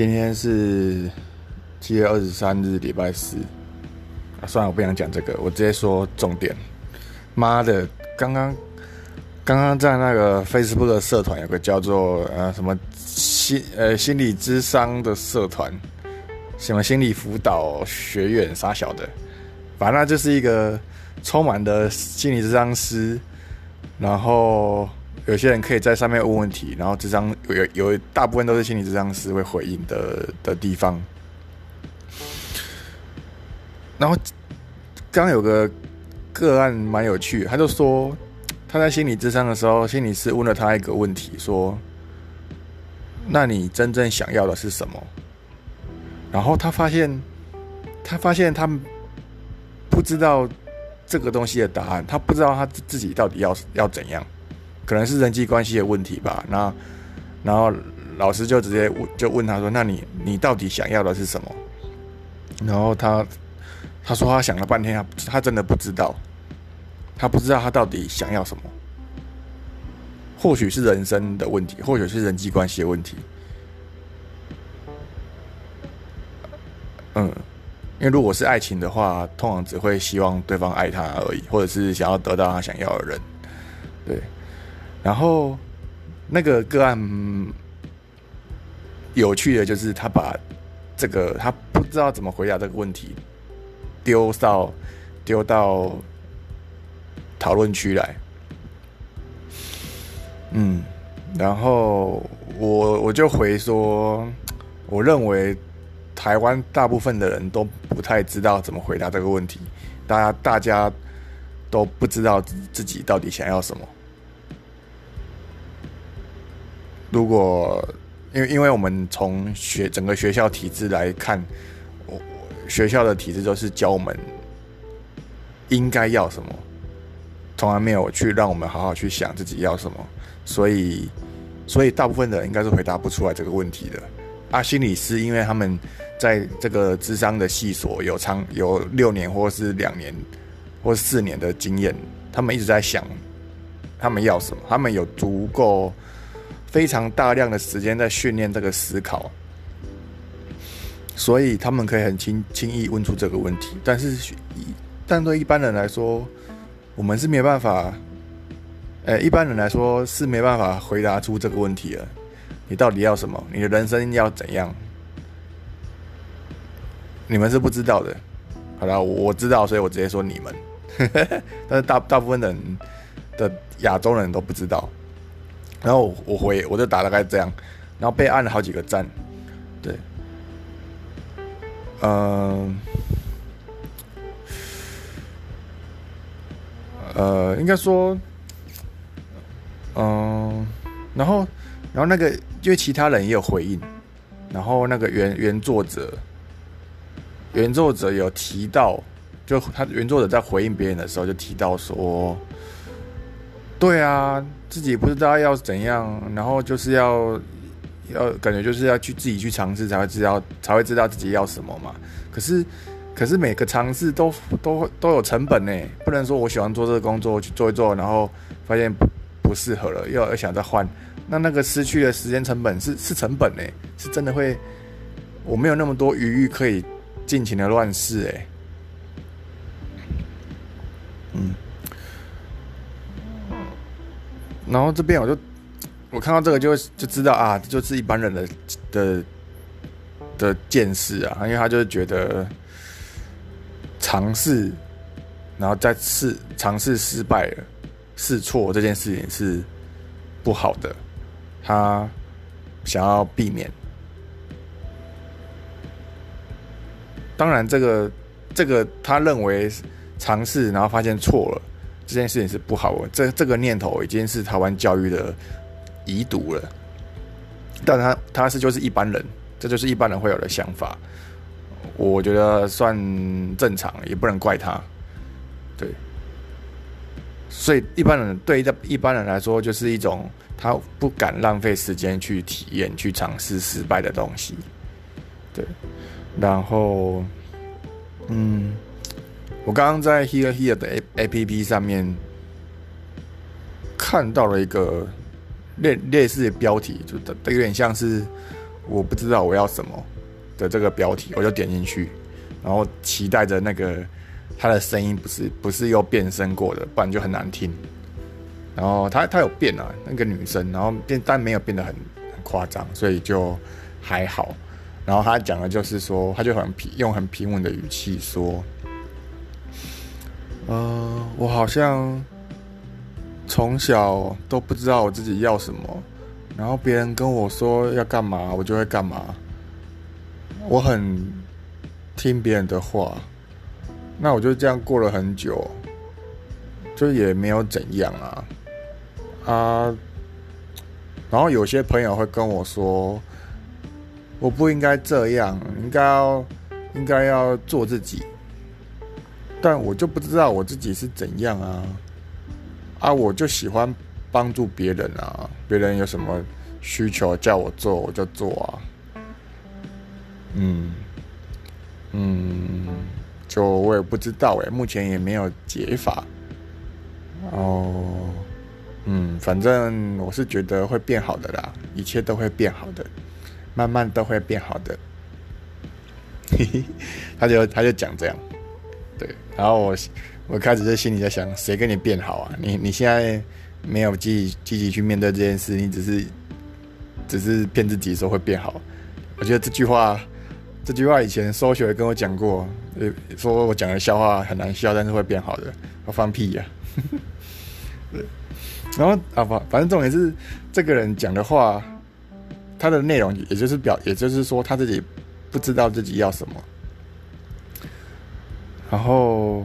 今天是七月二十三日，礼拜四。啊，算了，我不想讲这个，我直接说重点。妈的，刚刚刚刚在那个 Facebook 的社团有个叫做呃什么心呃心理智商的社团，什么心理辅导学院啥小的，反正就是一个充满的心理智商师，然后。有些人可以在上面问问题，然后这张有有有大部分都是心理智商师会回应的的地方。然后刚有个个案蛮有趣，他就说他在心理智商的时候，心理师问了他一个问题，说：“那你真正想要的是什么？”然后他发现，他发现他不知道这个东西的答案，他不知道他自己到底要要怎样。可能是人际关系的问题吧。那然后老师就直接问，就问他说：“那你你到底想要的是什么？”然后他他说他想了半天，他他真的不知道，他不知道他到底想要什么。或许是人生的问题，或许是人际关系的问题。嗯，因为如果是爱情的话，通常只会希望对方爱他而已，或者是想要得到他想要的人，对。然后，那个个案有趣的就是，他把这个他不知道怎么回答这个问题，丢到丢到讨论区来。嗯，然后我我就回说，我认为台湾大部分的人都不太知道怎么回答这个问题，大家大家都不知道自己到底想要什么。如果因为因为我们从学整个学校体制来看，我学校的体制都是教我们应该要什么，从来没有去让我们好好去想自己要什么，所以所以大部分的人应该是回答不出来这个问题的。啊，心理师因为他们在这个智商的系所有长有六年或是两年或四年的经验，他们一直在想他们要什么，他们有足够。非常大量的时间在训练这个思考，所以他们可以很轻轻易问出这个问题。但是，但对一般人来说，我们是没办法，呃，一般人来说是没办法回答出这个问题的。你到底要什么？你的人生要怎样？你们是不知道的。好了，我知道，所以我直接说你们。但是大大部分人的亚洲人都不知道。然后我回我就打大概这样，然后被按了好几个赞，对，嗯，呃，应该说，嗯，然后然后那个因为其他人也有回应，然后那个原原作者，原作者有提到，就他原作者在回应别人的时候就提到说，对啊。自己不知道要怎样，然后就是要要感觉就是要去自己去尝试才会知道才会知道自己要什么嘛。可是可是每个尝试都都都有成本呢，不能说我喜欢做这个工作去做一做，然后发现不不适合了，又要想再换，那那个失去的时间成本是是成本呢，是真的会我没有那么多余裕可以尽情的乱试哎，然后这边我就我看到这个就就知道啊，就是一般人的的的见识啊，因为他就是觉得尝试，然后再试尝试失败了，试错这件事情是不好的，他想要避免。当然，这个这个他认为尝试然后发现错了。这件事情是不好的，这这个念头已经是台湾教育的遗毒了。但他他是就是一般人，这就是一般人会有的想法。我觉得算正常，也不能怪他。对，所以一般人对一般人来说，就是一种他不敢浪费时间去体验、去尝试失败的东西。对，然后，嗯。我刚刚在 Here Here 的 A P P 上面看到了一个类类似的标题，就有点像是我不知道我要什么的这个标题，我就点进去，然后期待着那个他的声音不是不是又变声过的，不然就很难听。然后他他有变啊，那个女生，然后变但没有变得很很夸张，所以就还好。然后他讲的就是说，他就很平用很平稳的语气说：“呃，我好像从小都不知道我自己要什么，然后别人跟我说要干嘛，我就会干嘛。我很听别人的话，那我就这样过了很久，就也没有怎样啊。”啊，然后有些朋友会跟我说，我不应该这样，应该要应该要做自己，但我就不知道我自己是怎样啊，啊，我就喜欢帮助别人啊，别人有什么需求叫我做我就做啊，嗯。嗯，就我也不知道哎，目前也没有解法，哦。嗯，反正我是觉得会变好的啦，一切都会变好的，慢慢都会变好的。嘿嘿，他就他就讲这样，对，然后我我开始在心里在想，谁跟你变好啊？你你现在没有积极积极去面对这件事，你只是只是骗自己说会变好。我觉得这句话这句话以前收学跟我讲过，呃，说我讲的笑话很难笑，但是会变好的，我放屁呀。对。然后啊不，反正重点是这个人讲的话，他的内容也就是表，也就是说他自己不知道自己要什么，然后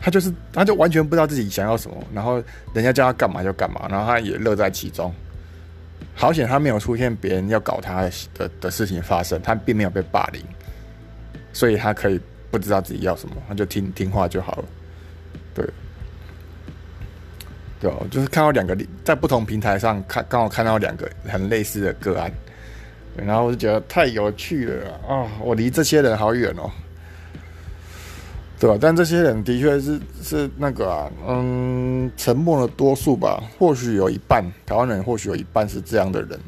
他就是他就完全不知道自己想要什么，然后人家叫他干嘛就干嘛，然后他也乐在其中。好险他没有出现别人要搞他的的事情发生，他并没有被霸凌，所以他可以不知道自己要什么，他就听听话就好了，对。对，就是看到两个在不同平台上看，刚好看到两个很类似的个案，然后我就觉得太有趣了啊！我离这些人好远哦，对吧？但这些人的确是是那个啊，嗯，沉默的多数吧。或许有一半台湾人，或许有一半是这样的人，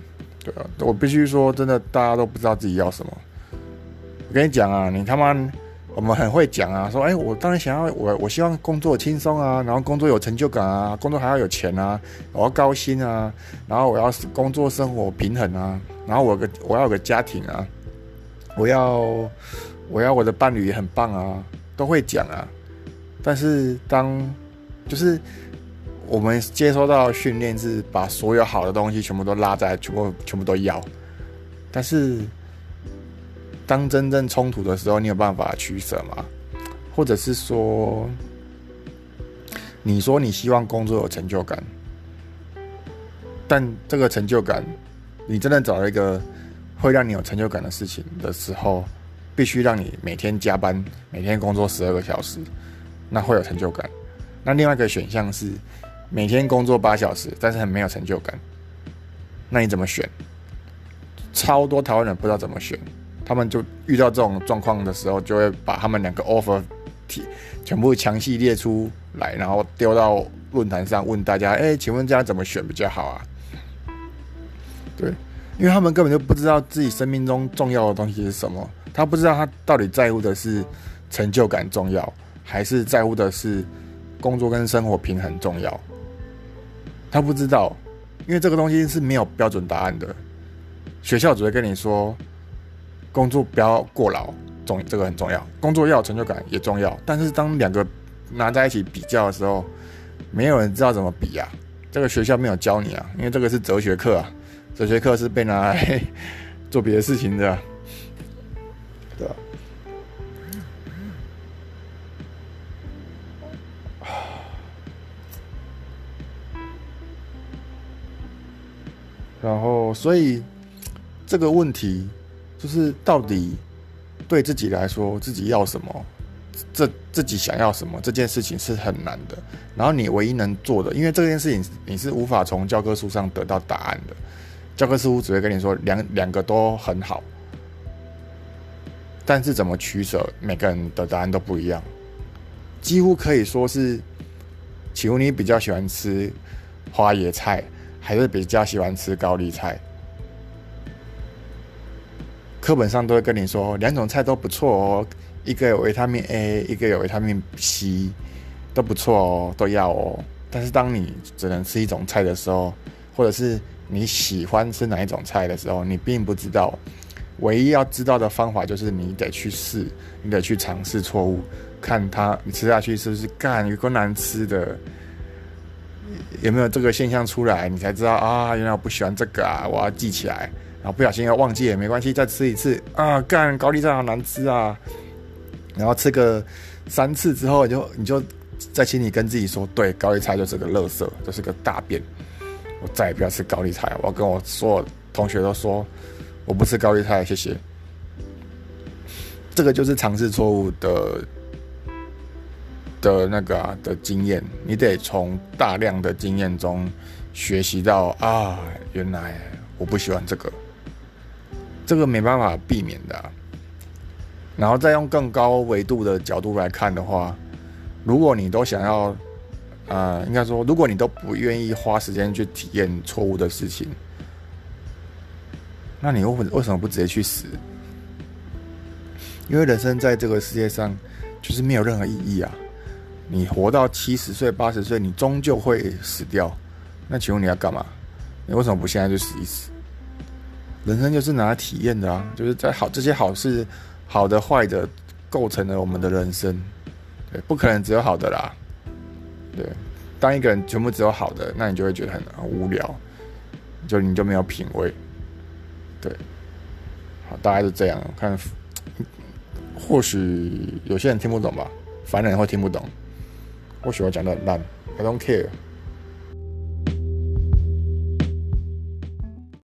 对啊，我必须说，真的，大家都不知道自己要什么。我跟你讲啊，你他妈！我们很会讲啊，说哎，我当然想要我，我希望工作轻松啊，然后工作有成就感啊，工作还要有钱啊，我要高薪啊，然后我要工作生活平衡啊，然后我个我要有个家庭啊，我要我要我的伴侣也很棒啊，都会讲啊。但是当就是我们接收到训练是把所有好的东西全部都拉在，全部全部都要，但是。当真正冲突的时候，你有办法取舍吗？或者是说，你说你希望工作有成就感，但这个成就感，你真的找了一个会让你有成就感的事情的时候，必须让你每天加班，每天工作十二个小时，那会有成就感。那另外一个选项是每天工作八小时，但是很没有成就感，那你怎么选？超多台湾人不知道怎么选。他们就遇到这种状况的时候，就会把他们两个 offer 提全部详细列出来，然后丢到论坛上问大家：哎，请问这样怎么选比较好啊？对，因为他们根本就不知道自己生命中重要的东西是什么，他不知道他到底在乎的是成就感重要，还是在乎的是工作跟生活平衡重要。他不知道，因为这个东西是没有标准答案的，学校只会跟你说。工作不要过劳，重这个很重要。工作要有成就感也重要，但是当两个拿在一起比较的时候，没有人知道怎么比啊。这个学校没有教你啊，因为这个是哲学课啊，哲学课是被拿来做别的事情的，然后，所以这个问题。就是到底对自己来说，自己要什么，这自己想要什么这件事情是很难的。然后你唯一能做的，因为这件事情你是无法从教科书上得到答案的，教科书只会跟你说两两个都很好，但是怎么取舍，每个人的答案都不一样。几乎可以说是，请问你比较喜欢吃花椰菜，还是比较喜欢吃高丽菜？课本上都会跟你说两种菜都不错哦，一个有维他命 A，一个有维他命 C，都不错哦，都要哦。但是当你只能吃一种菜的时候，或者是你喜欢吃哪一种菜的时候，你并不知道。唯一要知道的方法就是你得去试，你得去尝试错误，看它你吃下去是不是干有够难吃的，有没有这个现象出来，你才知道啊，原来我不喜欢这个啊，我要记起来。然后不小心要忘记也没关系，再吃一次啊，干高丽菜好难吃啊。然后吃个三次之后，你就你就在心里跟自己说，对，高丽菜就是个垃圾，就是个大便，我再也不要吃高丽菜。我要跟我所有同学都说。我不吃高丽菜，谢谢。这个就是尝试错误的的那个啊的经验，你得从大量的经验中学习到啊，原来我不喜欢这个，这个没办法避免的。然后再用更高维度的角度来看的话，如果你都想要，呃，应该说，如果你都不愿意花时间去体验错误的事情。那你为为什么不直接去死？因为人生在这个世界上就是没有任何意义啊！你活到七十岁、八十岁，你终究会死掉。那请问你要干嘛？你为什么不现在就死一死？人生就是拿来体验的啊！就是在好这些好事、好的、坏的，构成了我们的人生。对，不可能只有好的啦。对，当一个人全部只有好的，那你就会觉得很无聊，就你就没有品味。对，好，大概是这样。看，或许有些人听不懂吧，凡人会听不懂。我喜欢讲的很烂，I don't care。